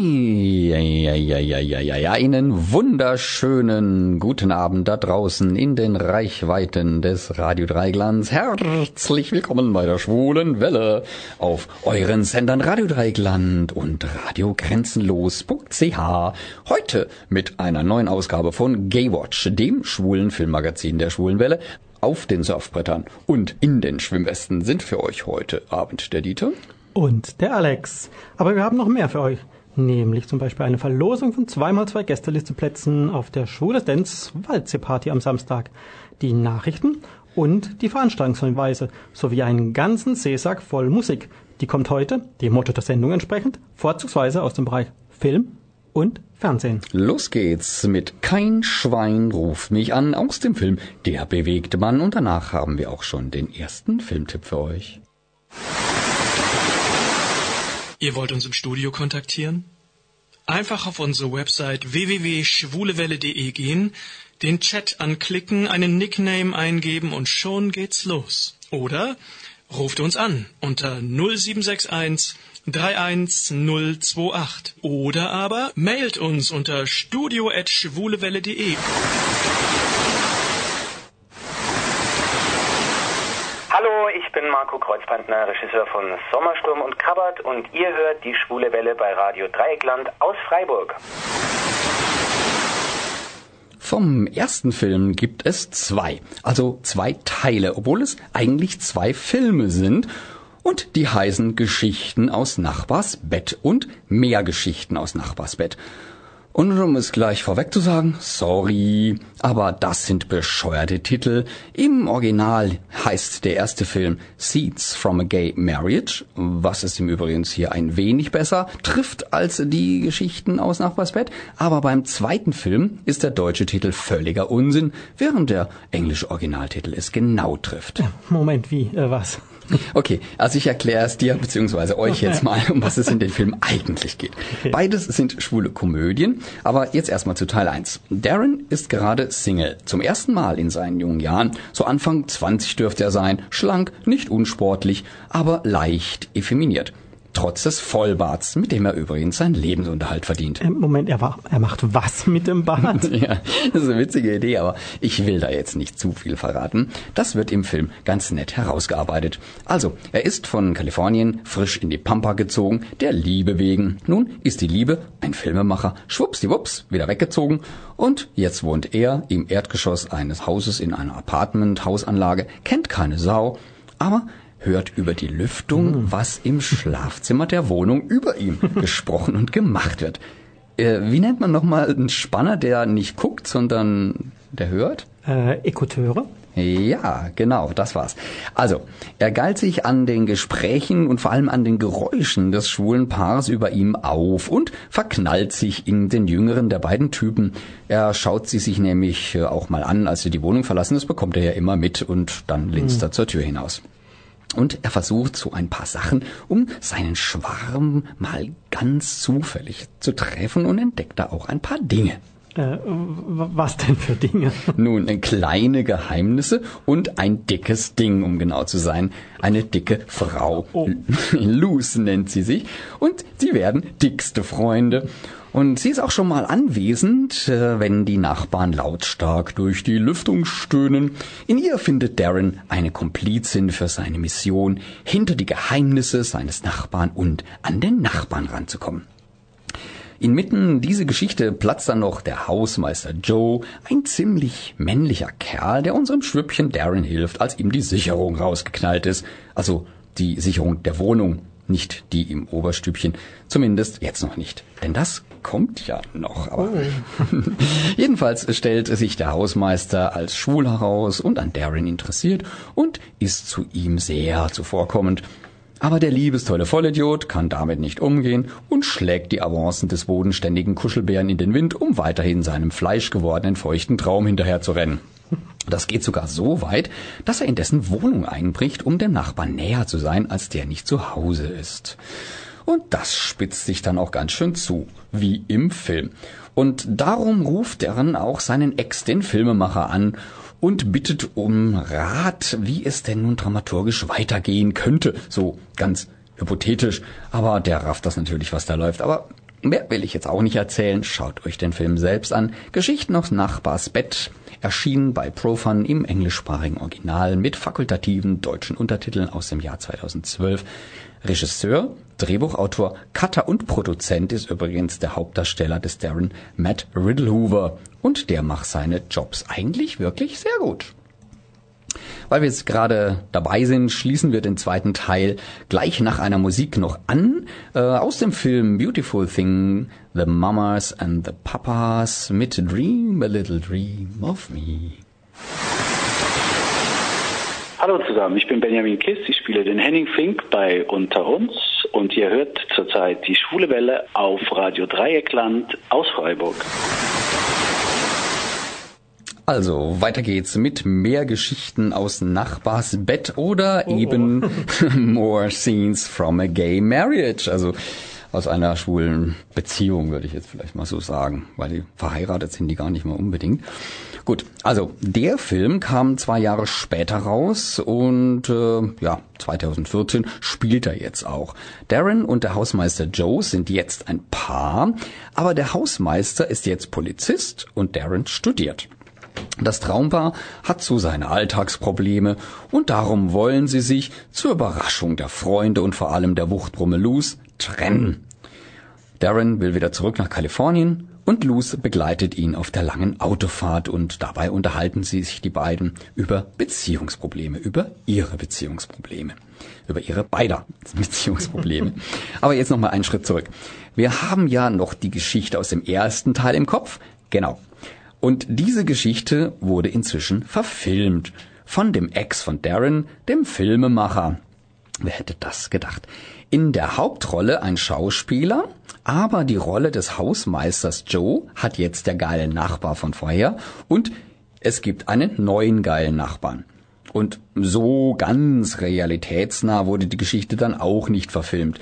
Einen wunderschönen guten Abend da draußen in den Reichweiten des Radio Dreiglands. Herzlich willkommen bei der schwulen Welle auf euren Sendern Radio Dreigland und Radio Grenzenlos.ch. Heute mit einer neuen Ausgabe von Gaywatch, dem schwulen Filmmagazin der schwulen Welle. Auf den Surfbrettern und in den Schwimmwesten sind für euch heute Abend der Dieter und der Alex. Aber wir haben noch mehr für euch. Nämlich zum Beispiel eine Verlosung von zweimal zwei Gästelisteplätzen auf der Schwule Dance Waldsee-Party am Samstag. Die Nachrichten und die Veranstaltungshinweise sowie einen ganzen Seesack voll Musik. Die kommt heute, dem Motto der Sendung entsprechend, vorzugsweise aus dem Bereich Film und Fernsehen. Los geht's mit Kein Schwein ruft mich an aus dem Film Der bewegte Mann und danach haben wir auch schon den ersten Filmtipp für euch. Ihr wollt uns im Studio kontaktieren? Einfach auf unsere Website www.schwulewelle.de gehen, den Chat anklicken, einen Nickname eingeben und schon geht's los. Oder ruft uns an unter 0761 31028 oder aber mailt uns unter studio@schwulewelle.de. ich bin Marco Kreuzbandner, Regisseur von Sommersturm und Krabbert und ihr hört die Schwule Welle bei Radio Dreieckland aus Freiburg. Vom ersten Film gibt es zwei, also zwei Teile, obwohl es eigentlich zwei Filme sind. Und die heißen Geschichten aus Nachbars Bett und mehr Geschichten aus Nachbars Bett. Und um es gleich vorweg zu sagen, sorry, aber das sind bescheuerte Titel. Im Original heißt der erste Film Seeds from a Gay Marriage, was es im Übrigen hier ein wenig besser trifft als die Geschichten aus Nachbarsbett. Aber beim zweiten Film ist der deutsche Titel völliger Unsinn, während der englische Originaltitel es genau trifft. Moment, wie, äh, was? Okay, also ich erkläre es dir bzw. euch jetzt mal, um was es in den Film eigentlich geht. Beides sind schwule Komödien, aber jetzt erstmal zu Teil 1. Darren ist gerade Single, zum ersten Mal in seinen jungen Jahren, so Anfang 20 dürfte er sein, schlank, nicht unsportlich, aber leicht effeminiert trotz des Vollbarts, mit dem er übrigens seinen Lebensunterhalt verdient. Ähm, Moment, er, war, er macht was mit dem Bart? ja, das ist eine witzige Idee, aber ich will da jetzt nicht zu viel verraten. Das wird im Film ganz nett herausgearbeitet. Also, er ist von Kalifornien frisch in die Pampa gezogen, der Liebe wegen. Nun ist die Liebe ein Filmemacher, schwuppsdiwupps, wieder weggezogen und jetzt wohnt er im Erdgeschoss eines Hauses in einer Apartment-Hausanlage, kennt keine Sau, aber hört über die Lüftung, hm. was im Schlafzimmer der Wohnung über ihm gesprochen und gemacht wird. Äh, wie nennt man nochmal einen Spanner, der nicht guckt, sondern der hört? Äh, Ekuteure? Ja, genau, das war's. Also, er galt sich an den Gesprächen und vor allem an den Geräuschen des schwulen Paars über ihm auf und verknallt sich in den jüngeren der beiden Typen. Er schaut sie sich nämlich äh, auch mal an, als sie die Wohnung verlassen. Das bekommt er ja immer mit und dann linst er zur Tür hinaus. Und er versucht so ein paar Sachen, um seinen Schwarm mal ganz zufällig zu treffen und entdeckt da auch ein paar Dinge. Äh, was denn für Dinge? Nun, äh, kleine Geheimnisse und ein dickes Ding, um genau zu sein. Eine dicke Frau. Oh. Luce nennt sie sich. Und sie werden dickste Freunde. Und sie ist auch schon mal anwesend, äh, wenn die Nachbarn lautstark durch die Lüftung stöhnen. In ihr findet Darren eine Komplizin für seine Mission, hinter die Geheimnisse seines Nachbarn und an den Nachbarn ranzukommen. Inmitten diese Geschichte platzt dann noch der Hausmeister Joe, ein ziemlich männlicher Kerl, der unserem Schwüppchen Darren hilft, als ihm die Sicherung rausgeknallt ist. Also die Sicherung der Wohnung, nicht die im Oberstübchen. Zumindest jetzt noch nicht. Denn das kommt ja noch. Aber oh. Jedenfalls stellt sich der Hausmeister als schwul heraus und an Darren interessiert und ist zu ihm sehr zuvorkommend. Aber der liebestolle Vollidiot kann damit nicht umgehen und schlägt die Avancen des bodenständigen Kuschelbären in den Wind, um weiterhin seinem fleischgewordenen feuchten Traum hinterherzurennen. Das geht sogar so weit, dass er in dessen Wohnung einbricht, um dem Nachbarn näher zu sein, als der nicht zu Hause ist. Und das spitzt sich dann auch ganz schön zu, wie im Film. Und darum ruft er dann auch seinen Ex, den Filmemacher, an und bittet um Rat, wie es denn nun dramaturgisch weitergehen könnte. So ganz hypothetisch, aber der rafft das natürlich, was da läuft. Aber Mehr will ich jetzt auch nicht erzählen. Schaut euch den Film selbst an. Geschichten aus Nachbars Bett erschienen bei Profan im englischsprachigen Original mit fakultativen deutschen Untertiteln aus dem Jahr 2012. Regisseur, Drehbuchautor, Cutter und Produzent ist übrigens der Hauptdarsteller des Darren Matt Riddlehoover und der macht seine Jobs eigentlich wirklich sehr gut. Weil wir jetzt gerade dabei sind, schließen wir den zweiten Teil gleich nach einer Musik noch an. Äh, aus dem Film Beautiful Thing, The Mamas and the Papas mit Dream a Little Dream of Me. Hallo zusammen, ich bin Benjamin Kiss, ich spiele den Henning Fink bei Unter uns und ihr hört zurzeit die Schwule Welle auf Radio Dreieckland aus Freiburg. Also, weiter geht's mit mehr Geschichten aus Nachbars Bett oder oh. eben more scenes from a gay marriage. Also aus einer schwulen Beziehung, würde ich jetzt vielleicht mal so sagen, weil die verheiratet sind die gar nicht mal unbedingt. Gut, also der Film kam zwei Jahre später raus und äh, ja, 2014 spielt er jetzt auch. Darren und der Hausmeister Joe sind jetzt ein Paar, aber der Hausmeister ist jetzt Polizist und Darren studiert. Das Traumpaar hat so seine Alltagsprobleme und darum wollen sie sich zur Überraschung der Freunde und vor allem der Wuchtbrumme Luz trennen. Darren will wieder zurück nach Kalifornien und Luz begleitet ihn auf der langen Autofahrt und dabei unterhalten sie sich die beiden über Beziehungsprobleme, über ihre Beziehungsprobleme, über ihre beider Beziehungsprobleme. Aber jetzt noch mal einen Schritt zurück. Wir haben ja noch die Geschichte aus dem ersten Teil im Kopf. Genau. Und diese Geschichte wurde inzwischen verfilmt von dem Ex von Darren, dem Filmemacher. Wer hätte das gedacht? In der Hauptrolle ein Schauspieler, aber die Rolle des Hausmeisters Joe hat jetzt der geile Nachbar von vorher und es gibt einen neuen geilen Nachbarn. Und so ganz realitätsnah wurde die Geschichte dann auch nicht verfilmt.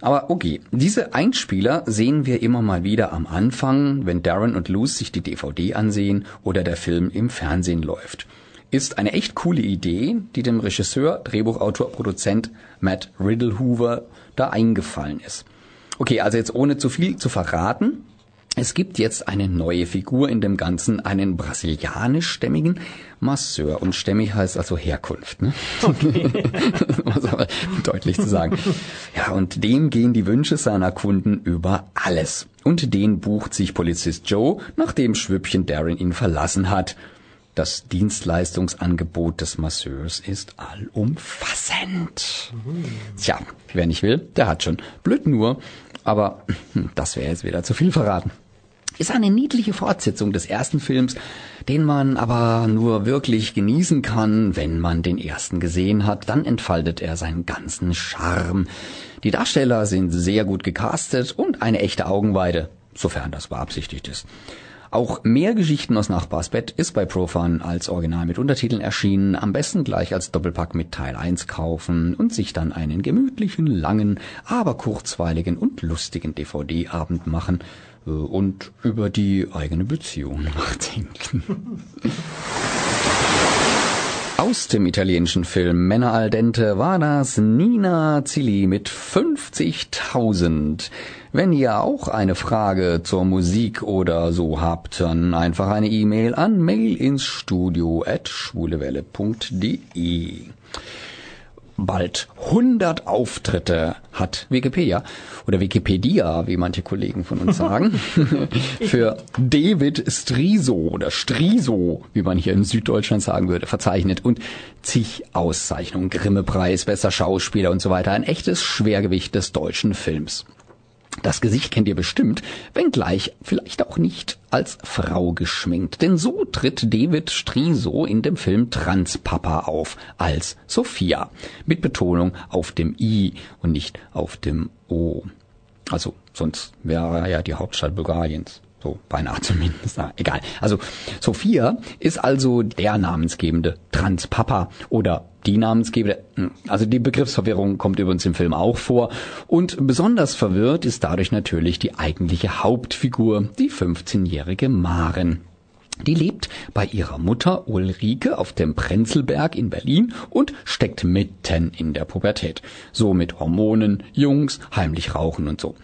Aber okay, diese Einspieler sehen wir immer mal wieder am Anfang, wenn Darren und Luz sich die DVD ansehen oder der Film im Fernsehen läuft. Ist eine echt coole Idee, die dem Regisseur, Drehbuchautor, Produzent Matt Riddlehoover da eingefallen ist. Okay, also jetzt ohne zu viel zu verraten, es gibt jetzt eine neue Figur in dem Ganzen, einen brasilianischstämmigen Masseur. Und stämmig heißt also Herkunft. Ne? Okay. das aber deutlich zu sagen. Ja, und dem gehen die Wünsche seiner Kunden über alles. Und den bucht sich Polizist Joe, nachdem Schwüppchen Darren ihn verlassen hat. Das Dienstleistungsangebot des Masseurs ist allumfassend. Tja, wer nicht will, der hat schon. Blöd nur, aber hm, das wäre jetzt wieder zu viel verraten ist eine niedliche Fortsetzung des ersten Films, den man aber nur wirklich genießen kann, wenn man den ersten gesehen hat. Dann entfaltet er seinen ganzen Charme. Die Darsteller sind sehr gut gecastet und eine echte Augenweide, sofern das beabsichtigt ist. Auch mehr Geschichten aus Nachbarsbett ist bei Profan als Original mit Untertiteln erschienen. Am besten gleich als Doppelpack mit Teil 1 kaufen und sich dann einen gemütlichen, langen, aber kurzweiligen und lustigen DVD-Abend machen und über die eigene Beziehung nachdenken. Aus dem italienischen Film Männer al dente war das Nina Zilli mit 50.000. Wenn ihr auch eine Frage zur Musik oder so habt, dann einfach eine E-Mail an mailinsstudio at schwulewelle.de bald 100 Auftritte hat Wikipedia oder Wikipedia, wie manche Kollegen von uns sagen, für David Striso oder Striso, wie man hier in Süddeutschland sagen würde, verzeichnet und zig Auszeichnungen, Grimme-Preis, besser Schauspieler und so weiter. Ein echtes Schwergewicht des deutschen Films. Das Gesicht kennt ihr bestimmt, wenngleich vielleicht auch nicht als Frau geschminkt. Denn so tritt David Striso in dem Film Transpapa auf, als Sophia. Mit Betonung auf dem I und nicht auf dem O. Also, sonst wäre er ja die Hauptstadt Bulgariens. So, beinahe zumindest. Na, egal. Also, Sophia ist also der namensgebende Transpapa oder die namensgebende. Hm, also die Begriffsverwirrung kommt übrigens im Film auch vor. Und besonders verwirrt ist dadurch natürlich die eigentliche Hauptfigur, die 15-jährige Maren. Die lebt bei ihrer Mutter Ulrike auf dem Prenzlberg in Berlin und steckt mitten in der Pubertät. So mit Hormonen, Jungs, heimlich rauchen und so.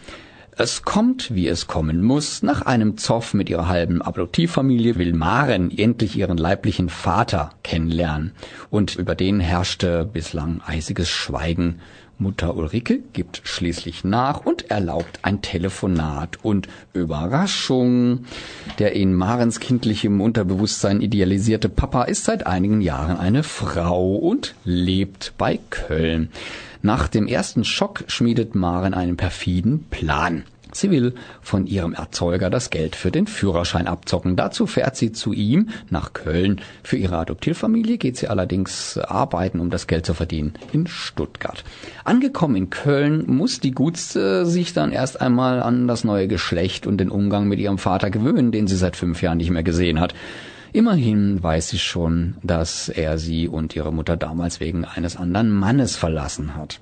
Es kommt, wie es kommen muss. Nach einem Zoff mit ihrer halben Adoptivfamilie will Maren endlich ihren leiblichen Vater kennenlernen. Und über den herrschte bislang eisiges Schweigen. Mutter Ulrike gibt schließlich nach und erlaubt ein Telefonat. Und Überraschung, der in Marens kindlichem Unterbewusstsein idealisierte Papa ist seit einigen Jahren eine Frau und lebt bei Köln. Nach dem ersten Schock schmiedet Maren einen perfiden Plan. Sie will von ihrem Erzeuger das Geld für den Führerschein abzocken. Dazu fährt sie zu ihm nach Köln. Für ihre Adoptivfamilie geht sie allerdings arbeiten, um das Geld zu verdienen in Stuttgart. Angekommen in Köln muss die Gutste sich dann erst einmal an das neue Geschlecht und den Umgang mit ihrem Vater gewöhnen, den sie seit fünf Jahren nicht mehr gesehen hat. Immerhin weiß sie schon, dass er sie und ihre Mutter damals wegen eines anderen Mannes verlassen hat.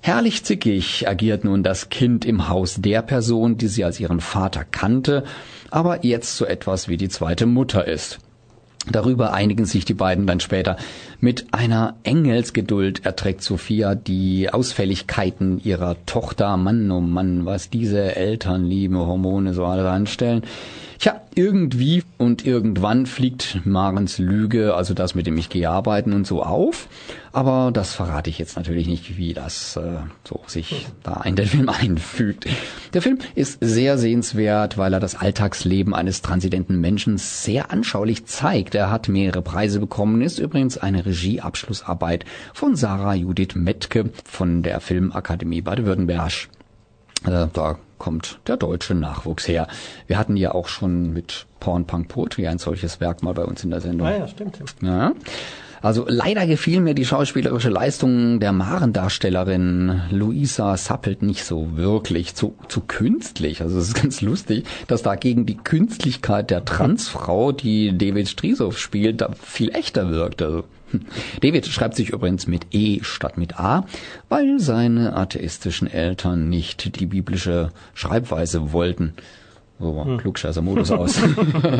Herrlich zickig agiert nun das Kind im Haus der Person, die sie als ihren Vater kannte, aber jetzt so etwas wie die zweite Mutter ist. Darüber einigen sich die beiden dann später. Mit einer Engelsgeduld erträgt Sophia die Ausfälligkeiten ihrer Tochter. Mann, oh Mann, was diese Elternliebe, Hormone so alle anstellen. Tja, irgendwie und irgendwann fliegt Marens Lüge, also das mit dem ich gehe arbeiten und so auf. Aber das verrate ich jetzt natürlich nicht, wie das äh, so sich da in den Film einfügt. Der Film ist sehr sehenswert, weil er das Alltagsleben eines transidenten Menschen sehr anschaulich zeigt. Er hat mehrere Preise bekommen, ist übrigens eine Regieabschlussarbeit von Sarah Judith Metke von der Filmakademie Baden-Württemberg. Äh, da kommt der deutsche Nachwuchs her. Wir hatten ja auch schon mit Porn Punk Poetry ein solches Werk mal bei uns in der Sendung. Ah ja, stimmt. Ja. Also leider gefiel mir die schauspielerische Leistung der Marendarstellerin Luisa Sappelt nicht so wirklich, zu, zu künstlich. Also es ist ganz lustig, dass da gegen die Künstlichkeit der Transfrau, die David Strisow spielt, da viel echter wirkt. Also David schreibt sich übrigens mit E statt mit A, weil seine atheistischen Eltern nicht die biblische Schreibweise wollten. So hm. klugscheißer Modus aus.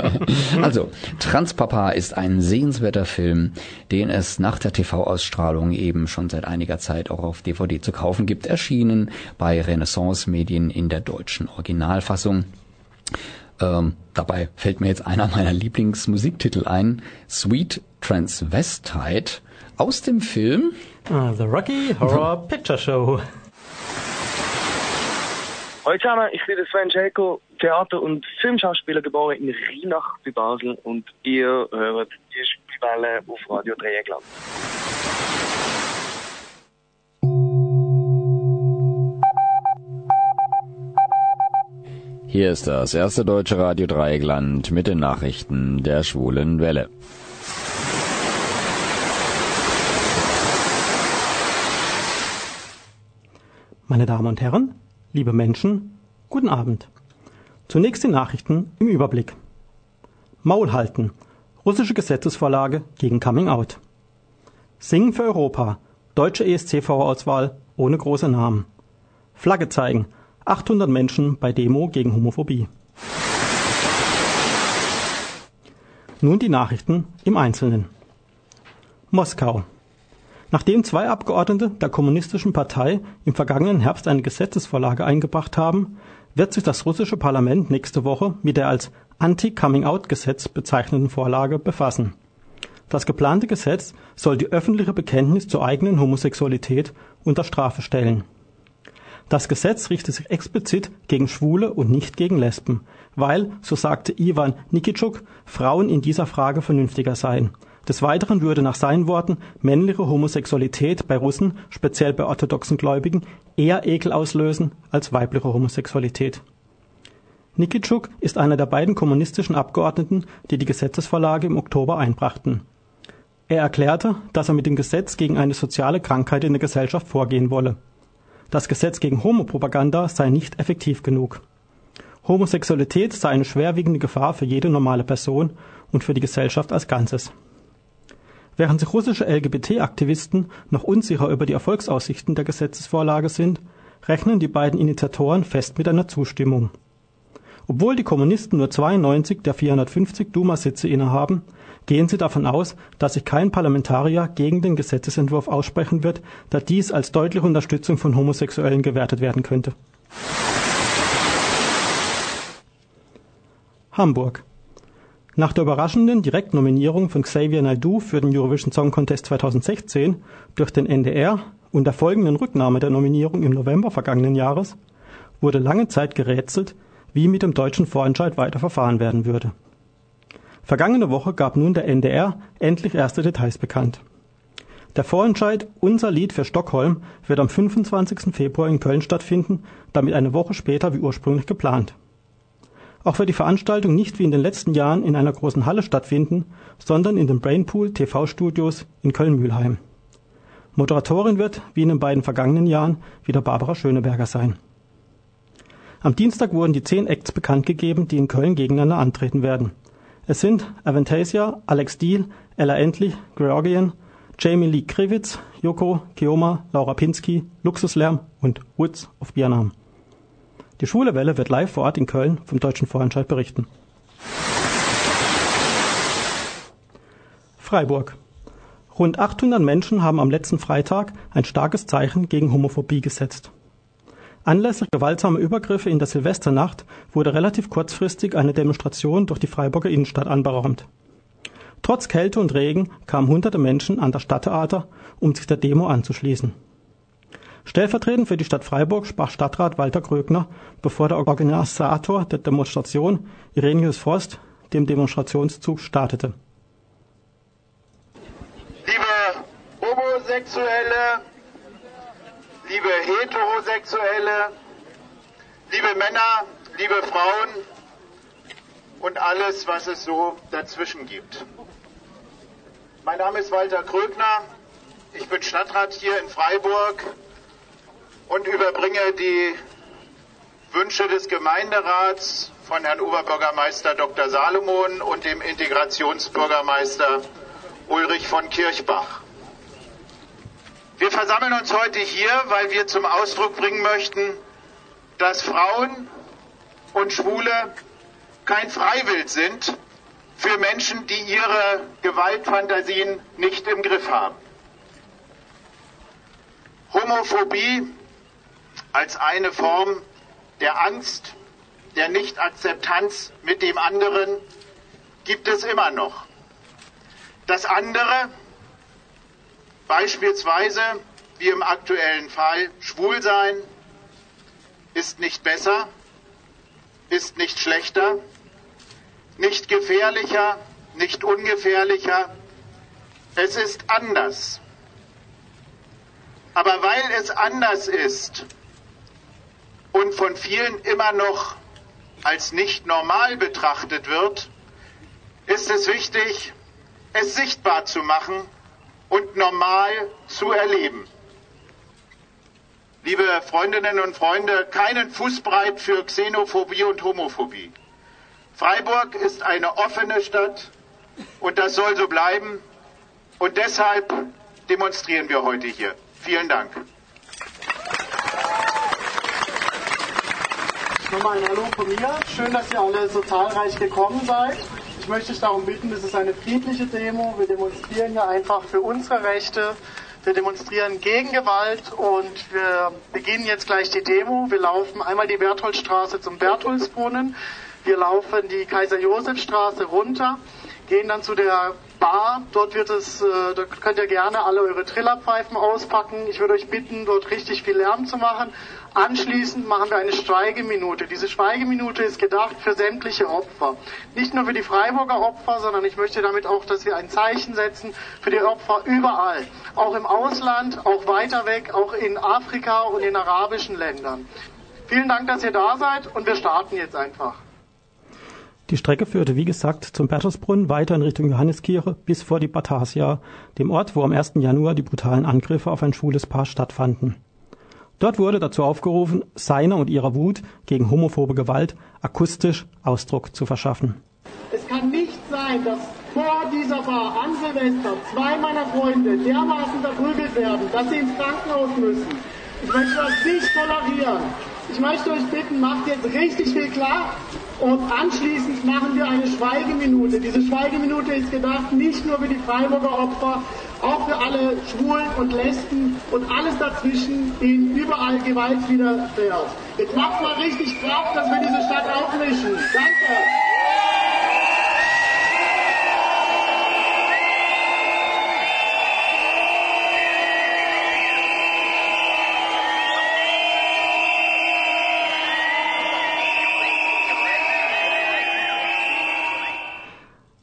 also, Transpapa ist ein sehenswerter Film, den es nach der TV-Ausstrahlung eben schon seit einiger Zeit auch auf DVD zu kaufen gibt, erschienen bei Renaissance Medien in der deutschen Originalfassung. Ähm, dabei fällt mir jetzt einer meiner Lieblingsmusiktitel ein, Sweet Transvestite aus dem Film ah, The Rocky Horror Picture Show. Hallo zusammen, ich bin Sven Schäkel, Theater- und Filmschauspieler geboren in Rheinach bei Basel und ihr hört die Spielwelle auf Radio Dreieckland. Hier ist das erste deutsche Radio Dreieckland mit den Nachrichten der schwulen Welle. Meine Damen und Herren, liebe Menschen, guten Abend. Zunächst die Nachrichten im Überblick. Maul halten. Russische Gesetzesvorlage gegen Coming Out. Singen für Europa. Deutsche ESC-Vorauswahl ohne große Namen. Flagge zeigen. 800 Menschen bei Demo gegen Homophobie. Nun die Nachrichten im Einzelnen. Moskau. Nachdem zwei Abgeordnete der Kommunistischen Partei im vergangenen Herbst eine Gesetzesvorlage eingebracht haben, wird sich das russische Parlament nächste Woche mit der als Anti-Coming-out-Gesetz bezeichneten Vorlage befassen. Das geplante Gesetz soll die öffentliche Bekenntnis zur eigenen Homosexualität unter Strafe stellen. Das Gesetz richtet sich explizit gegen Schwule und nicht gegen Lesben, weil, so sagte Ivan Nikitschuk, Frauen in dieser Frage vernünftiger seien. Des Weiteren würde nach seinen Worten männliche Homosexualität bei Russen, speziell bei orthodoxen Gläubigen, eher Ekel auslösen als weibliche Homosexualität. Nikitschuk ist einer der beiden kommunistischen Abgeordneten, die die Gesetzesvorlage im Oktober einbrachten. Er erklärte, dass er mit dem Gesetz gegen eine soziale Krankheit in der Gesellschaft vorgehen wolle. Das Gesetz gegen Homopropaganda sei nicht effektiv genug. Homosexualität sei eine schwerwiegende Gefahr für jede normale Person und für die Gesellschaft als Ganzes. Während sich russische LGBT-Aktivisten noch unsicher über die Erfolgsaussichten der Gesetzesvorlage sind, rechnen die beiden Initiatoren fest mit einer Zustimmung. Obwohl die Kommunisten nur 92 der 450 Duma-Sitze innehaben, gehen sie davon aus, dass sich kein Parlamentarier gegen den Gesetzesentwurf aussprechen wird, da dies als deutliche Unterstützung von Homosexuellen gewertet werden könnte. Hamburg nach der überraschenden Direktnominierung von Xavier Naidoo für den Eurovision Song Contest 2016 durch den NDR und der folgenden Rücknahme der Nominierung im November vergangenen Jahres wurde lange Zeit gerätselt, wie mit dem deutschen Vorentscheid weiter verfahren werden würde. Vergangene Woche gab nun der NDR endlich erste Details bekannt. Der Vorentscheid Unser Lied für Stockholm wird am 25. Februar in Köln stattfinden, damit eine Woche später wie ursprünglich geplant. Auch wird die Veranstaltung nicht wie in den letzten Jahren in einer großen Halle stattfinden, sondern in den Brainpool TV-Studios in Köln-Mühlheim. Moderatorin wird, wie in den beiden vergangenen Jahren, wieder Barbara Schöneberger sein. Am Dienstag wurden die zehn Acts bekannt gegeben, die in Köln gegeneinander antreten werden. Es sind Avantasia, Alex Deal, Ella Endlich, Georgian, Jamie Lee Krivitz, Joko, Kioma, Laura Pinsky, Luxuslärm und Woods of Biernam. Die Schwule Welle wird live vor Ort in Köln vom Deutschen Vorentscheid berichten. Freiburg. Rund 800 Menschen haben am letzten Freitag ein starkes Zeichen gegen Homophobie gesetzt. Anlässlich gewaltsamer Übergriffe in der Silvesternacht wurde relativ kurzfristig eine Demonstration durch die Freiburger Innenstadt anberaumt. Trotz Kälte und Regen kamen hunderte Menschen an das Stadttheater, um sich der Demo anzuschließen. Stellvertretend für die Stadt Freiburg sprach Stadtrat Walter Krögner, bevor der Organisator der Demonstration, Irenius Forst, dem Demonstrationszug startete. Liebe Homosexuelle, liebe Heterosexuelle, liebe Männer, liebe Frauen und alles, was es so dazwischen gibt. Mein Name ist Walter Krögner. Ich bin Stadtrat hier in Freiburg und überbringe die Wünsche des Gemeinderats von Herrn Oberbürgermeister Dr. Salomon und dem Integrationsbürgermeister Ulrich von Kirchbach. Wir versammeln uns heute hier, weil wir zum Ausdruck bringen möchten, dass Frauen und Schwule kein Freiwild sind für Menschen, die ihre Gewaltfantasien nicht im Griff haben. Homophobie als eine Form der Angst, der Nichtakzeptanz mit dem anderen gibt es immer noch. Das andere, beispielsweise wie im aktuellen Fall Schwulsein, ist nicht besser, ist nicht schlechter, nicht gefährlicher, nicht ungefährlicher. Es ist anders. Aber weil es anders ist, und von vielen immer noch als nicht normal betrachtet wird, ist es wichtig, es sichtbar zu machen und normal zu erleben. Liebe Freundinnen und Freunde, keinen Fußbreit für Xenophobie und Homophobie. Freiburg ist eine offene Stadt und das soll so bleiben. Und deshalb demonstrieren wir heute hier. Vielen Dank. Nochmal ein Hallo von mir. Schön, dass ihr alle so zahlreich gekommen seid. Ich möchte euch darum bitten, es ist eine friedliche Demo. Wir demonstrieren ja einfach für unsere Rechte. Wir demonstrieren gegen Gewalt und wir beginnen jetzt gleich die Demo. Wir laufen einmal die Bertholdstraße zum Bertholdsbrunnen. Wir laufen die Kaiser-Josef-Straße runter, gehen dann zu der Bar. Dort wird es, äh, da könnt ihr gerne alle eure Trillerpfeifen auspacken. Ich würde euch bitten, dort richtig viel Lärm zu machen. Anschließend machen wir eine Schweigeminute. Diese Schweigeminute ist gedacht für sämtliche Opfer. Nicht nur für die Freiburger Opfer, sondern ich möchte damit auch, dass wir ein Zeichen setzen für die Opfer überall. Auch im Ausland, auch weiter weg, auch in Afrika und in arabischen Ländern. Vielen Dank, dass ihr da seid und wir starten jetzt einfach. Die Strecke führte, wie gesagt, zum Bertusbrunnen weiter in Richtung Johanneskirche bis vor die Batasia, dem Ort, wo am 1. Januar die brutalen Angriffe auf ein schwules Paar stattfanden. Dort wurde dazu aufgerufen, seiner und ihrer Wut gegen homophobe Gewalt akustisch Ausdruck zu verschaffen. Es kann nicht sein, dass vor dieser Bar an Silvester zwei meiner Freunde dermaßen verprügelt werden, dass sie ins Krankenhaus müssen. Ich möchte das nicht tolerieren. Ich möchte euch bitten, macht jetzt richtig viel klar und anschließend machen wir eine Schweigeminute. Diese Schweigeminute ist gedacht nicht nur für die Freiburger Opfer, auch für alle Schwulen und Lesben und alles dazwischen, denen überall Gewalt widerfährt. Jetzt macht mal richtig Kraft, dass wir diese Stadt aufmischen. Danke.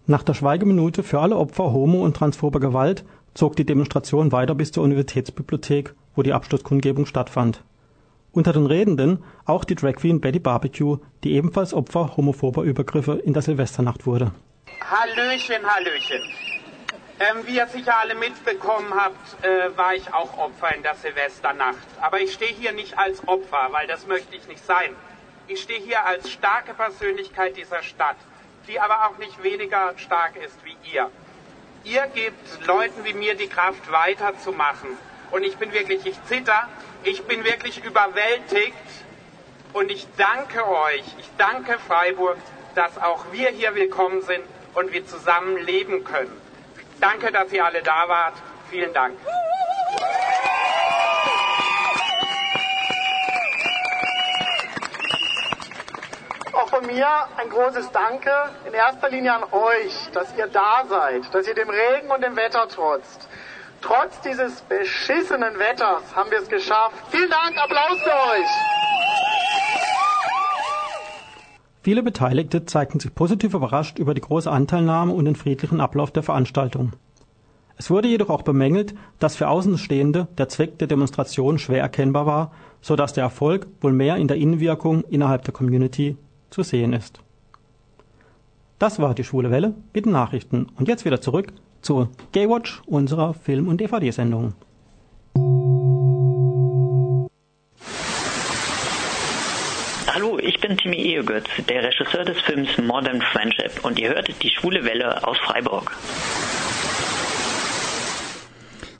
Nach der Schweigeminute für alle Opfer homo- und transphober Gewalt zog die Demonstration weiter bis zur Universitätsbibliothek, wo die Abschlusskundgebung stattfand. Unter den Redenden auch die Drag Queen Betty Barbecue, die ebenfalls Opfer homophober Übergriffe in der Silvesternacht wurde. Hallöchen, Hallöchen. Ähm, wie ihr sicher alle mitbekommen habt, äh, war ich auch Opfer in der Silvesternacht. Aber ich stehe hier nicht als Opfer, weil das möchte ich nicht sein. Ich stehe hier als starke Persönlichkeit dieser Stadt, die aber auch nicht weniger stark ist wie ihr. Ihr gebt Leuten wie mir die Kraft weiterzumachen. Und ich bin wirklich, ich zitter, ich bin wirklich überwältigt. Und ich danke euch, ich danke Freiburg, dass auch wir hier willkommen sind und wir zusammen leben können. Danke, dass ihr alle da wart. Vielen Dank. Auch von mir ein großes Danke in erster Linie an euch, dass ihr da seid, dass ihr dem Regen und dem Wetter trotzt. Trotz dieses beschissenen Wetters haben wir es geschafft. Vielen Dank, Applaus für euch. Viele Beteiligte zeigten sich positiv überrascht über die große Anteilnahme und den friedlichen Ablauf der Veranstaltung. Es wurde jedoch auch bemängelt, dass für Außenstehende der Zweck der Demonstration schwer erkennbar war, so dass der Erfolg wohl mehr in der Innenwirkung innerhalb der Community zu sehen ist. Das war die Schwule Welle mit den Nachrichten. Und jetzt wieder zurück zu Gaywatch, unserer Film- und DVD-Sendung. Hallo, ich bin Timmy Ehegötz, der Regisseur des Films Modern Friendship und ihr hört die Schwule Welle aus Freiburg.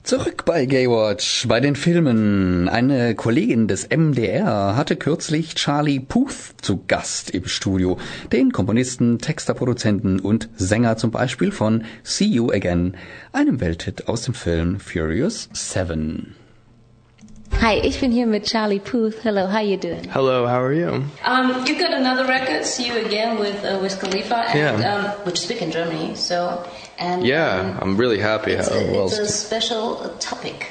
Zurück bei Gaywatch, bei den Filmen. Eine Kollegin des MDR hatte kürzlich Charlie Puth zu Gast im Studio. Den Komponisten, Texter, Produzenten und Sänger zum Beispiel von See You Again, einem Welthit aus dem Film Furious 7. Hi, ich bin hier mit Charlie Puth. Hello, how you doing? Hello, how are you? Um, you've got another record, See You Again, with uh, Wiz Khalifa, and, Yeah. um, which is big in Germany. So, and Yeah, um, I'm really happy it's, how a, well. it's a special topic.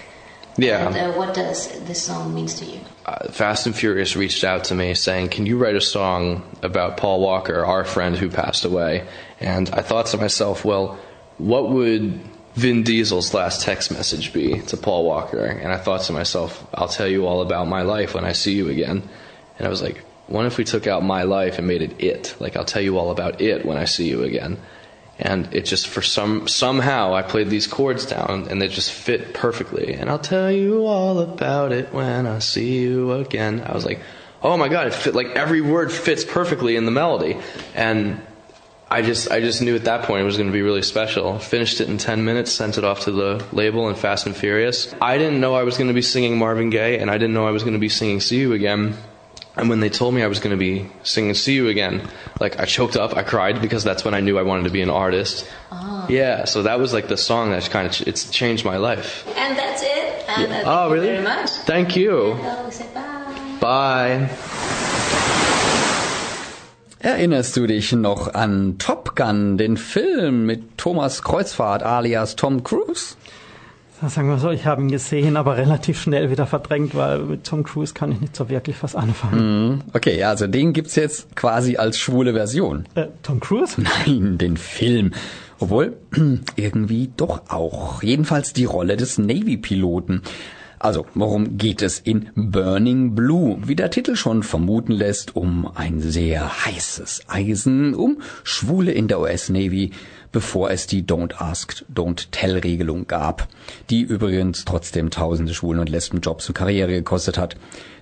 Yeah. And, uh, what does this song means to you? uh, Fast and Furious reached out to me saying, "Can you write a song about Paul Walker, our friend who passed away?" And I thought to myself, well, what would Vin Diesel's last text message be to Paul Walker? And I thought to myself, I'll tell you all about my life when I see you again. And I was like, what if we took out my life and made it it? Like I'll tell you all about it when I see you again. And it just for some somehow I played these chords down and they just fit perfectly. And I'll tell you all about it when I see you again. I was like, oh my god, it fit like every word fits perfectly in the melody. And I just I just knew at that point it was going to be really special. Finished it in 10 minutes, sent it off to the label and Fast and Furious. I didn't know I was going to be singing Marvin Gaye and I didn't know I was going to be singing See You Again. And when they told me I was going to be singing See You Again, like I choked up, I cried because that's when I knew I wanted to be an artist. Oh. Yeah, so that was like the song that kind of ch- it's changed my life. And that's it. And, uh, Yeah. thank Oh, you really? very much. Thank you. Say bye. Bye. Erinnerst du dich noch an Top Gun, den Film mit Thomas Kreuzfahrt alias Tom Cruise? Sagen wir so, ich habe ihn gesehen, aber relativ schnell wieder verdrängt, weil mit Tom Cruise kann ich nicht so wirklich was anfangen. Mhm. Okay, ja, also den gibt's jetzt quasi als schwule Version. Äh, Tom Cruise? Nein, den Film. Obwohl, irgendwie doch auch. Jedenfalls die Rolle des Navy-Piloten. Also, worum geht es in Burning Blue? Wie der Titel schon vermuten lässt, um ein sehr heißes Eisen, um Schwule in der US-Navy, bevor es die Don't Ask, Don't Tell-Regelung gab, die übrigens trotzdem tausende Schwulen und Lesben Jobs und Karriere gekostet hat.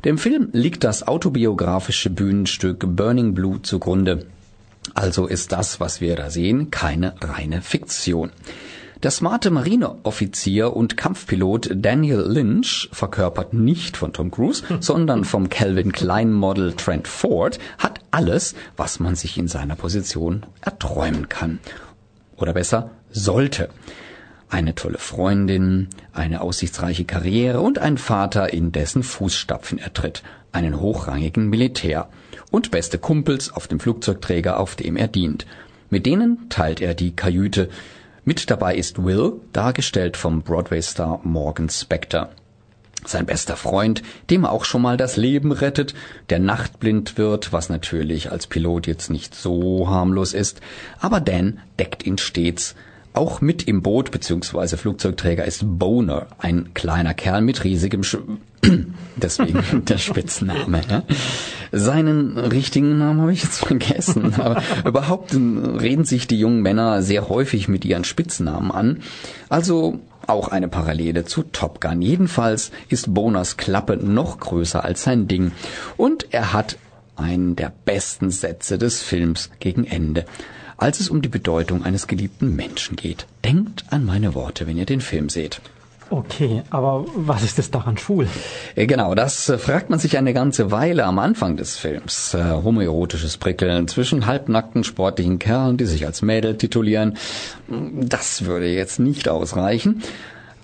Dem Film liegt das autobiografische Bühnenstück Burning Blue zugrunde. Also ist das, was wir da sehen, keine reine Fiktion. Der smarte Marineoffizier und Kampfpilot Daniel Lynch, verkörpert nicht von Tom Cruise, sondern vom Calvin Klein Model Trent Ford, hat alles, was man sich in seiner Position erträumen kann. Oder besser, sollte. Eine tolle Freundin, eine aussichtsreiche Karriere und ein Vater, in dessen Fußstapfen er tritt, einen hochrangigen Militär und beste Kumpels auf dem Flugzeugträger, auf dem er dient. Mit denen teilt er die Kajüte. Mit dabei ist Will, dargestellt vom Broadway-Star Morgan Spector. Sein bester Freund, dem er auch schon mal das Leben rettet, der nachtblind wird, was natürlich als Pilot jetzt nicht so harmlos ist, aber Dan deckt ihn stets. Auch mit im Boot bzw. Flugzeugträger ist Boner, ein kleiner Kerl mit riesigem Sch Deswegen der Spitzname. Ja. Seinen richtigen Namen habe ich jetzt vergessen. Aber überhaupt reden sich die jungen Männer sehr häufig mit ihren Spitznamen an. Also auch eine Parallele zu Top Gun. Jedenfalls ist Boners Klappe noch größer als sein Ding. Und er hat einen der besten Sätze des Films gegen Ende. Als es um die Bedeutung eines geliebten Menschen geht. Denkt an meine Worte, wenn ihr den Film seht. Okay, aber was ist es daran schwul? Äh, genau, das äh, fragt man sich eine ganze Weile am Anfang des Films. Äh, homoerotisches Prickeln zwischen halbnackten sportlichen Kerlen, die sich als Mädel titulieren. Das würde jetzt nicht ausreichen.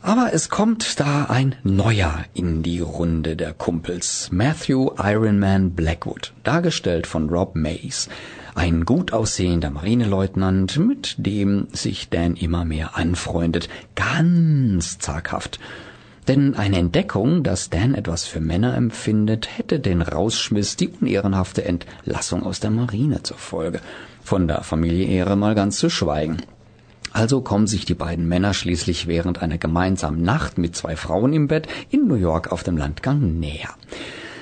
Aber es kommt da ein neuer in die Runde der Kumpels. Matthew Ironman Blackwood, dargestellt von Rob Mays. Ein gut aussehender Marineleutnant, mit dem sich Dan immer mehr anfreundet. Ganz zaghaft. Denn eine Entdeckung, dass Dan etwas für Männer empfindet, hätte den Rausschmiss, die unehrenhafte Entlassung aus der Marine zur Folge. Von der Familie Ehre mal ganz zu schweigen. Also kommen sich die beiden Männer schließlich während einer gemeinsamen Nacht mit zwei Frauen im Bett in New York auf dem Landgang näher.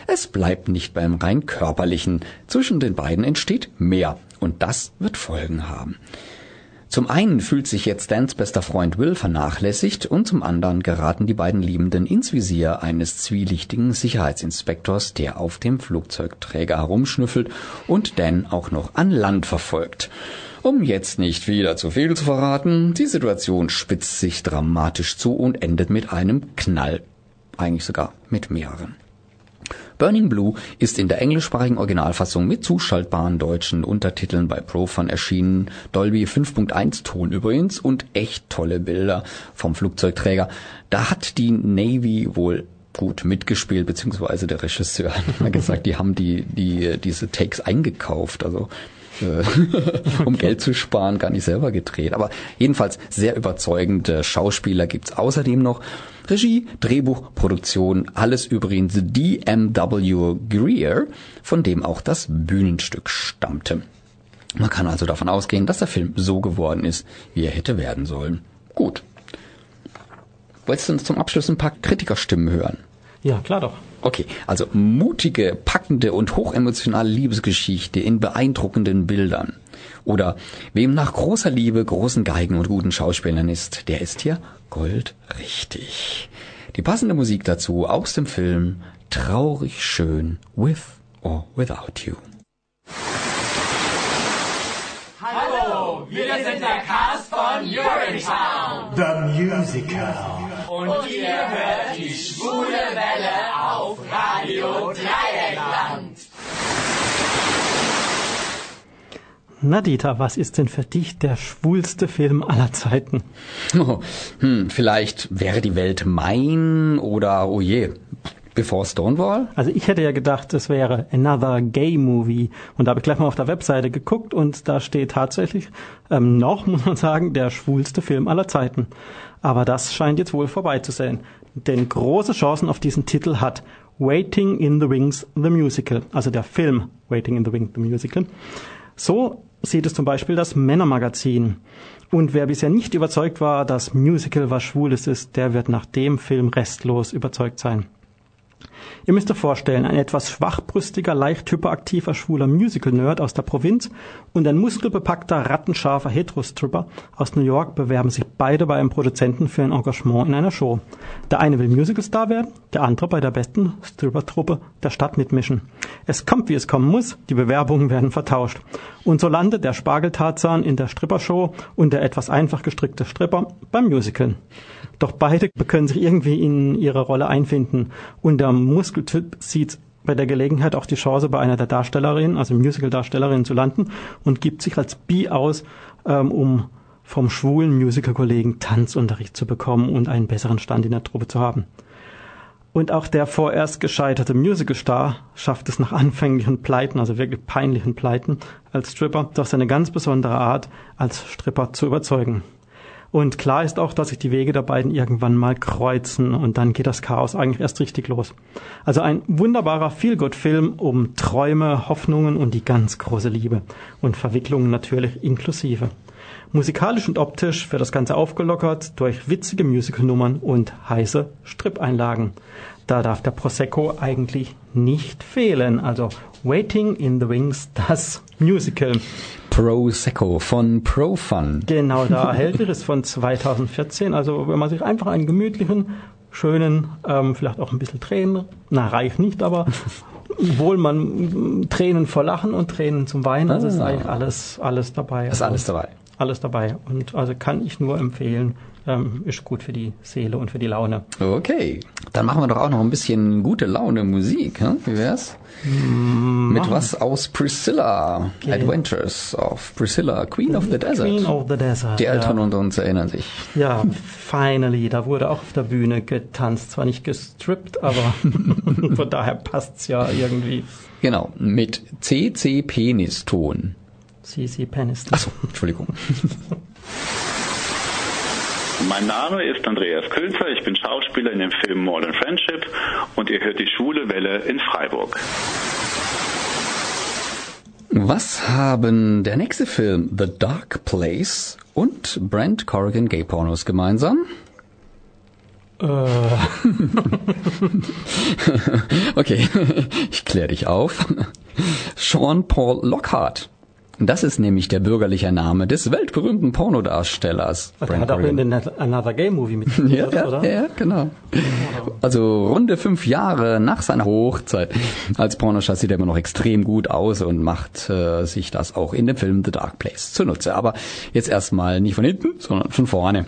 Es bleibt nicht beim rein körperlichen. Zwischen den beiden entsteht mehr. Und das wird Folgen haben. Zum einen fühlt sich jetzt Dans bester Freund Will vernachlässigt und zum anderen geraten die beiden Liebenden ins Visier eines zwielichtigen Sicherheitsinspektors, der auf dem Flugzeugträger herumschnüffelt und Dan auch noch an Land verfolgt. Um jetzt nicht wieder zu viel zu verraten, die Situation spitzt sich dramatisch zu und endet mit einem Knall. Eigentlich sogar mit mehreren. Burning Blue ist in der englischsprachigen Originalfassung mit zuschaltbaren deutschen Untertiteln bei Profan erschienen. Dolby 5.1 Ton übrigens und echt tolle Bilder vom Flugzeugträger. Da hat die Navy wohl gut mitgespielt, beziehungsweise der Regisseur hat mal gesagt, die haben die, die, diese Takes eingekauft. Also äh, um Geld zu sparen, gar nicht selber gedreht. Aber jedenfalls sehr überzeugende Schauspieler gibt's außerdem noch. Regie, Drehbuch, Produktion, alles übrigens D.M.W. Greer, von dem auch das Bühnenstück stammte. Man kann also davon ausgehen, dass der Film so geworden ist, wie er hätte werden sollen. Gut. Wolltest du uns zum Abschluss ein paar Kritikerstimmen hören? Ja, klar doch. Okay, also mutige, packende und hochemotionale Liebesgeschichte in beeindruckenden Bildern. Oder wem nach großer Liebe, großen Geigen und guten Schauspielern ist, der ist hier goldrichtig. Die passende Musik dazu aus dem Film Traurig schön with or without you. Hallo, wir sind der Cast von Urinetown. The Musical. Und ihr hört die schwule Welle auf Radio Dreieckland. Na Dieter, was ist denn für dich der schwulste Film aller Zeiten? Oh, hm, vielleicht wäre die Welt mein oder oh je, Before Stonewall? Also ich hätte ja gedacht, es wäre Another Gay Movie. Und da habe ich gleich mal auf der Webseite geguckt und da steht tatsächlich ähm, noch, muss man sagen, der schwulste Film aller Zeiten. Aber das scheint jetzt wohl vorbei zu sein. Denn große Chancen auf diesen Titel hat Waiting in the Wings the Musical, also der Film Waiting in the Wings the Musical. So sieht es zum Beispiel das Männermagazin. Und wer bisher nicht überzeugt war, dass Musical was Schwules ist, der wird nach dem Film restlos überzeugt sein. Ihr müsst euch vorstellen, ein etwas schwachbrüstiger, leicht hyperaktiver, schwuler Musical-Nerd aus der Provinz und ein muskelbepackter, rattenscharfer Heterostripper aus New York bewerben sich beide bei einem Produzenten für ein Engagement in einer Show. Der eine will Musicalstar werden, der andere bei der besten Stripper-Truppe der Stadt mitmischen. Es kommt, wie es kommen muss, die Bewerbungen werden vertauscht. Und so landet der Spargeltarzan in der Stripper-Show und der etwas einfach gestrickte Stripper beim Musical. Doch beide können sich irgendwie in ihre Rolle einfinden. Und der Muskeltyp sieht bei der Gelegenheit auch die Chance, bei einer der Darstellerinnen, also Musical-Darstellerinnen, zu landen und gibt sich als Bi aus, ähm, um vom schwulen Musical-Kollegen Tanzunterricht zu bekommen und einen besseren Stand in der Truppe zu haben. Und auch der vorerst gescheiterte Musicalstar schafft es nach anfänglichen Pleiten, also wirklich peinlichen Pleiten, als Stripper durch seine ganz besondere Art als Stripper zu überzeugen. Und klar ist auch, dass sich die Wege der beiden irgendwann mal kreuzen und dann geht das Chaos eigentlich erst richtig los. Also ein wunderbarer Feel-Good-Film um Träume, Hoffnungen und die ganz große Liebe. Und Verwicklungen natürlich inklusive. Musikalisch und optisch wird das Ganze aufgelockert durch witzige Musicalnummern und heiße Strip-Einlagen. Da darf der Prosecco eigentlich nicht fehlen. Also Waiting in the Wings, das Musical. Prosecco von Profun. Genau, da erhältlich ist von 2014. Also wenn man sich einfach einen gemütlichen, schönen, ähm, vielleicht auch ein bisschen Tränen, na reich nicht, aber wohl man Tränen vor Lachen und Tränen zum Weinen, also ist eigentlich alles, alles dabei. Ist alles dabei. Alles dabei. Und also kann ich nur empfehlen, ähm, ist gut für die Seele und für die Laune. Okay, dann machen wir doch auch noch ein bisschen gute Laune Musik. Hm? Wie wär's? Mm, Mit was aus Priscilla Okay. Adventures of Priscilla, Queen of the Desert. Queen of the Desert. Die Eltern ja. unter uns erinnern sich. Ja, finally, da wurde auch auf der Bühne getanzt, zwar nicht gestrippt, aber von daher passt's ja irgendwie. Genau, mit CC Peniston. CC Peniston. Achso, Entschuldigung. Mein Name ist Andreas Külzer, ich bin Schauspieler in dem Film Modern Friendship und ihr hört die Schwule Welle in Freiburg. Was haben der nächste Film The Dark Place und Brent Corrigan Gay Pornos gemeinsam? Äh, okay, ich kläre dich auf. Sean Paul Lockhart. Das ist nämlich der bürgerliche Name des weltberühmten Pornodarstellers. der hat auch in den Another Gay Movie mitgespielt, Ja, oder? ja, genau. Also runde fünf Jahre nach seiner Hochzeit als Pornoschatz sieht er immer noch extrem gut aus und macht äh, sich das auch in dem Film The Dark Place zunutze. Aber jetzt erstmal nicht von hinten, sondern von vorne.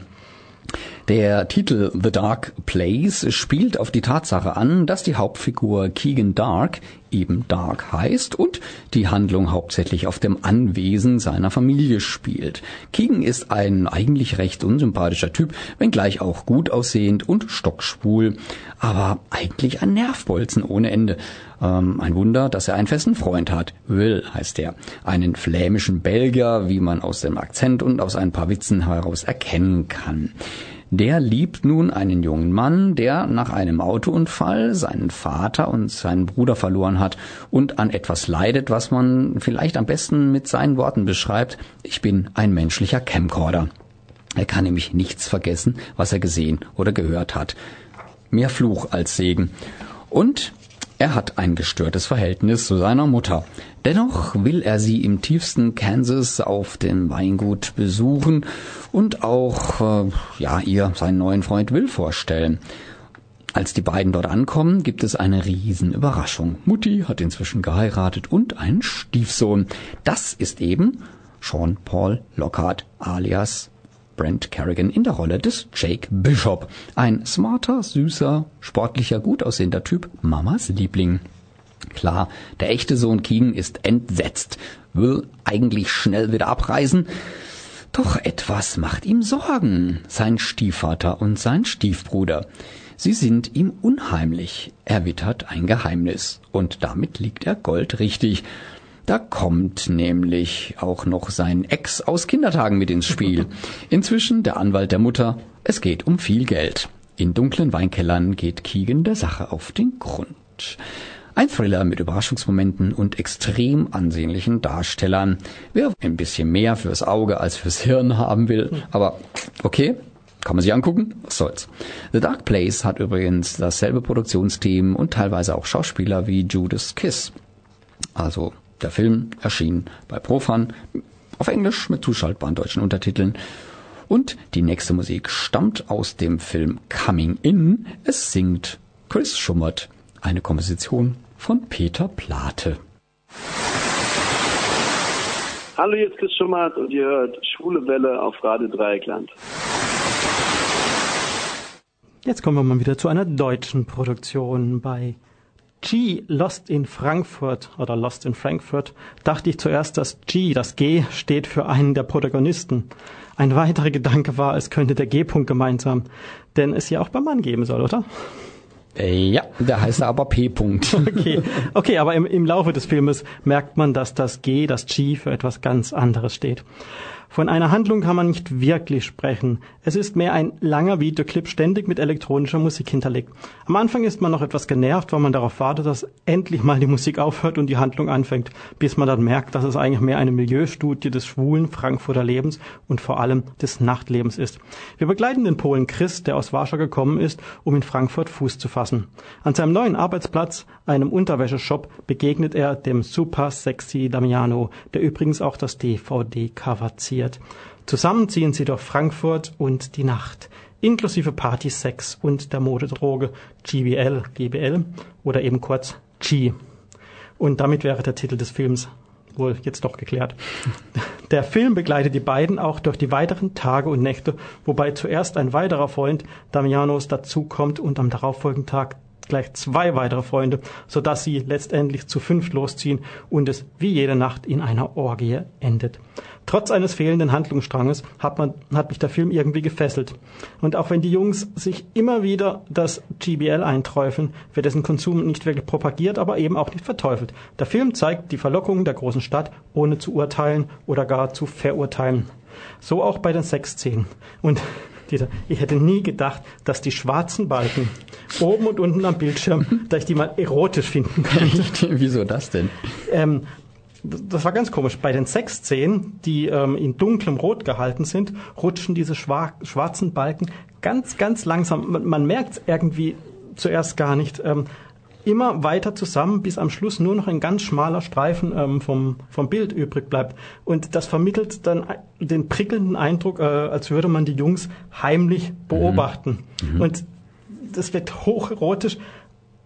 Der Titel The Dark Place spielt auf die Tatsache an, dass die Hauptfigur Keegan Dark eben Dark heißt und die Handlung hauptsächlich auf dem Anwesen seiner Familie spielt. Keegan ist ein eigentlich recht unsympathischer Typ, wenngleich auch gut aussehend und stockschwul, aber eigentlich ein Nervbolzen ohne Ende. Ähm, ein Wunder, dass er einen festen Freund hat. Will heißt er. Einen flämischen Belgier, wie man aus dem Akzent und aus ein paar Witzen heraus erkennen kann. Der liebt nun einen jungen Mann, der nach einem Autounfall seinen Vater und seinen Bruder verloren hat und an etwas leidet, was man vielleicht am besten mit seinen Worten beschreibt. Ich bin ein menschlicher Camcorder. Er kann nämlich nichts vergessen, was er gesehen oder gehört hat. Mehr Fluch als Segen. Und er hat ein gestörtes Verhältnis zu seiner Mutter. Dennoch will er sie im tiefsten Kansas auf dem Weingut besuchen und auch äh, ja ihr seinen neuen Freund Will vorstellen. Als die beiden dort ankommen, gibt es eine Riesenüberraschung. Mutti hat inzwischen geheiratet und einen Stiefsohn. Das ist eben Sean Paul Lockhart alias Brent Carrigan in der Rolle des Jake Bishop. Ein smarter, süßer, sportlicher, gut aussehender Typ, Mamas Liebling. Klar, der echte Sohn Keegan ist entsetzt, will eigentlich schnell wieder abreisen, doch etwas macht ihm Sorgen. Sein Stiefvater und sein Stiefbruder. Sie sind ihm unheimlich. Er wittert ein Geheimnis. Und damit liegt er goldrichtig. Da kommt nämlich auch noch sein Ex aus Kindertagen mit ins Spiel. Inzwischen der Anwalt der Mutter. Es geht um viel Geld. In dunklen Weinkellern geht Keegan der Sache auf den Grund. Ein Thriller mit Überraschungsmomenten und extrem ansehnlichen Darstellern. Wer ein bisschen mehr fürs Auge als fürs Hirn haben will, aber okay, kann man sich angucken, was soll's. The Dark Place hat übrigens dasselbe Produktionsteam und teilweise auch Schauspieler wie Judas Kiss. Also der Film erschien bei Profan auf Englisch mit zuschaltbaren deutschen Untertiteln. Und die nächste Musik stammt aus dem Film Coming In. Es singt Chris Schummert, eine Komposition von Peter Plate. Hallo, jetzt Chris Schummert und ihr hört Schwule Welle auf Radio Dreieckland. Jetzt kommen wir mal wieder zu einer deutschen Produktion bei G Lost in Frankfurt oder Lost in Frankfurt dachte ich zuerst, dass G, das G, steht für einen der Protagonisten. Ein weiterer Gedanke war, es könnte der G-Punkt gemeinsam, denn es ja auch beim Mann geben soll, oder? Äh, ja, der heißt aber P-Punkt. Okay, okay aber im, im Laufe des Filmes merkt man, dass das G, das G für etwas ganz anderes steht. Von einer Handlung kann man nicht wirklich sprechen. Es ist mehr ein langer Videoclip, ständig mit elektronischer Musik hinterlegt. Am Anfang ist man noch etwas genervt, weil man darauf wartet, dass endlich mal die Musik aufhört und die Handlung anfängt, bis man dann merkt, dass es eigentlich mehr eine Milieustudie des schwulen Frankfurter Lebens und vor allem des Nachtlebens ist. Wir begleiten den Polen Chris, der aus Warschau gekommen ist, um in Frankfurt Fuß zu fassen. An seinem neuen Arbeitsplatz, einem Unterwäscheshop, begegnet er dem super sexy Damiano, der übrigens auch das DVD-Cover ziert. Zusammen ziehen sie durch Frankfurt und die Nacht, inklusive Party, Sex und der Modedroge GBL, GBL oder eben kurz G. Und damit wäre der Titel des Films wohl jetzt doch geklärt. Der Film begleitet die beiden auch durch die weiteren Tage und Nächte, wobei zuerst ein weiterer Freund Damianos dazukommt und am darauffolgenden Tag gleich zwei weitere Freunde, sodass sie letztendlich zu fünf losziehen und es wie jede Nacht in einer Orgie endet. Trotz eines fehlenden Handlungsstranges hat, man, hat mich der Film irgendwie gefesselt. Und auch wenn die Jungs sich immer wieder das GBL einträufeln, wird dessen Konsum nicht wirklich propagiert, aber eben auch nicht verteufelt. Der Film zeigt die Verlockungen der großen Stadt, ohne zu urteilen oder gar zu verurteilen. So auch bei den Sexszenen. Und Dieter, ich hätte nie gedacht, dass die schwarzen Balken oben und unten am Bildschirm, dass ich die mal erotisch finden könnte. Wieso das denn? Ähm, das war ganz komisch. Bei den Sexszenen, die ähm, in dunklem Rot gehalten sind, rutschen diese schwarzen Balken ganz, ganz langsam. Man, man merkt es irgendwie zuerst gar nicht. Ähm, immer weiter zusammen, bis am Schluss nur noch ein ganz schmaler Streifen ähm, vom, vom Bild übrig bleibt. Und das vermittelt dann den prickelnden Eindruck, äh, als würde man die Jungs heimlich beobachten. Mhm. Mhm. Und das wird hocherotisch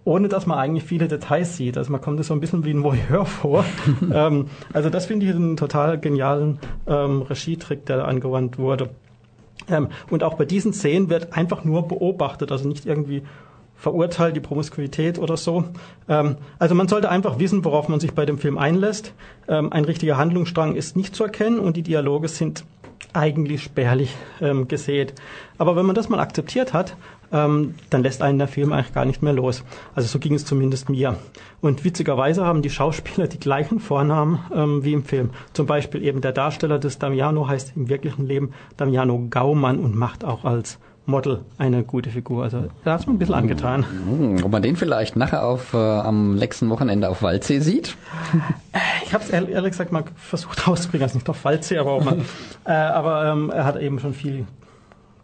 ohne dass man eigentlich viele Details sieht. Also man kommt es so ein bisschen wie ein Voyeur vor. ähm, also das finde ich einen total genialen ähm, Regietrick, der da angewandt wurde. Ähm, und auch bei diesen Szenen wird einfach nur beobachtet, also nicht irgendwie verurteilt die Promiskuität oder so. Ähm, also man sollte einfach wissen, worauf man sich bei dem Film einlässt. Ähm, ein richtiger Handlungsstrang ist nicht zu erkennen und die Dialoge sind eigentlich spärlich ähm, gesät. Aber wenn man das mal akzeptiert hat, ähm, dann lässt einen der Film eigentlich gar nicht mehr los. Also so ging es zumindest mir. Und witzigerweise haben die Schauspieler die gleichen Vornamen ähm, wie im Film. Zum Beispiel eben der Darsteller des Damiano heißt im wirklichen Leben Damiano Gaumann und macht auch als Model eine gute Figur. Also da hat es mir ein bisschen angetan. Ob man den vielleicht nachher auf, äh, am nächsten Wochenende auf Waldsee sieht? Ich habe es ehrlich, ehrlich gesagt mal versucht rauszubringen, also nicht auf Waldsee, aber, auch mal, äh, aber ähm, er hat eben schon viel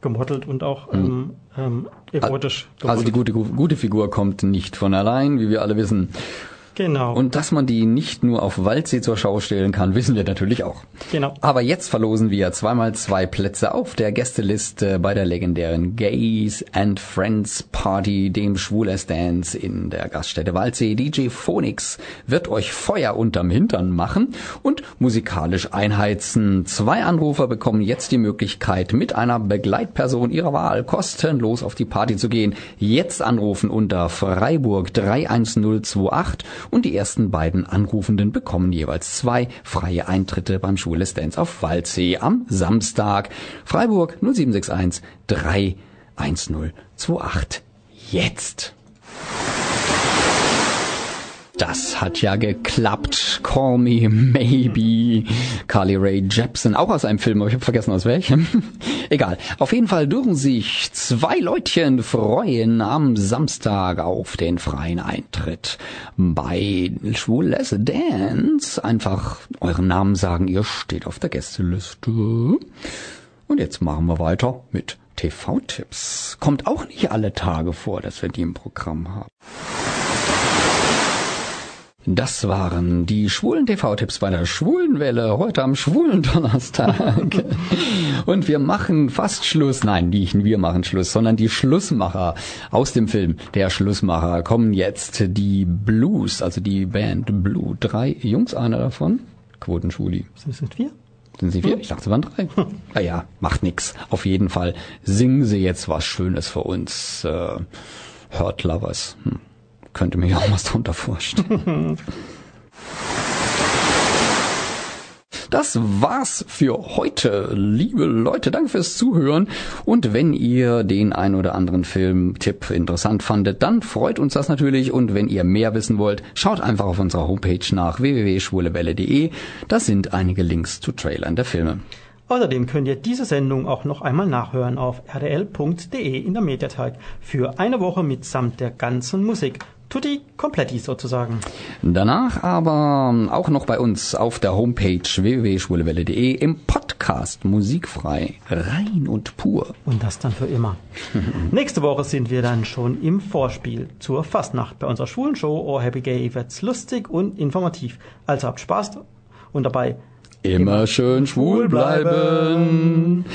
gemodelt und auch mhm. ähm, erotisch gemodelt. Also die gute, gute Figur kommt nicht von allein, wie wir alle wissen. Genau. Und dass man die nicht nur auf Waldsee zur Schau stellen kann, wissen wir natürlich auch. Genau. Aber jetzt verlosen wir zweimal zwei Plätze auf der Gästeliste bei der legendären Gays and Friends Party, dem Schwulers Dance in der Gaststätte Waldsee. DJ Phoenix wird euch Feuer unterm Hintern machen und musikalisch einheizen. Zwei Anrufer bekommen jetzt die Möglichkeit, mit einer Begleitperson ihrer Wahl kostenlos auf die Party zu gehen. Jetzt anrufen unter Freiburg 31028 und die ersten beiden Anrufenden bekommen jeweils zwei freie Eintritte beim Schule Dance auf Waldsee am Samstag. Freiburg 0761 31028. Jetzt! Das hat ja geklappt. Call Me Maybe. Carly Ray Jepsen, auch aus einem Film, aber ich habe vergessen aus welchem. Egal. Auf jeden Fall dürfen sich zwei Leutchen freuen am Samstag auf den freien Eintritt bei Schwules Dance. Einfach euren Namen sagen, ihr steht auf der Gästeliste. Und jetzt machen wir weiter mit TV-Tipps. Kommt auch nicht alle Tage vor, dass wir die im Programm haben. Das waren die schwulen TV-Tipps bei der Schwulenwelle heute am schwulen Donnerstag. Und wir machen fast Schluss. Nein, nicht wir machen Schluss, sondern die Schlussmacher aus dem Film Der Schlussmacher kommen jetzt die Blues, also die Band Blue. Drei Jungs, einer davon, Quotenschwuli. Sind wir? Sind sie vier? Ich dachte, es waren drei. Naja, macht nix. Auf jeden Fall singen sie jetzt was Schönes für uns. Äh, Hurt Lovers. Hm könnte mir auch was drunter vorstellen. Das war's für heute, liebe Leute. Danke fürs Zuhören. Und wenn ihr den ein oder anderen Filmtipp interessant fandet, dann freut uns das natürlich. Und wenn ihr mehr wissen wollt, schaut einfach auf unserer Homepage nach www.schwulewelle.de. Da sind einige Links zu Trailern der Filme. Außerdem könnt ihr diese Sendung auch noch einmal nachhören auf rdl.de in der Mediathek für eine Woche mitsamt der ganzen Musik. Tutti kompletti sozusagen. Danach aber auch noch bei uns auf der Homepage www.schwulewelle.de im Podcast musikfrei, rein und pur. Und das dann für immer. Nächste Woche sind wir dann schon im Vorspiel zur Fastnacht. Bei unserer schwulen Show Oh Happy Gay wird's lustig und informativ. Also habt Spaß und dabei immer schön schwul bleiben.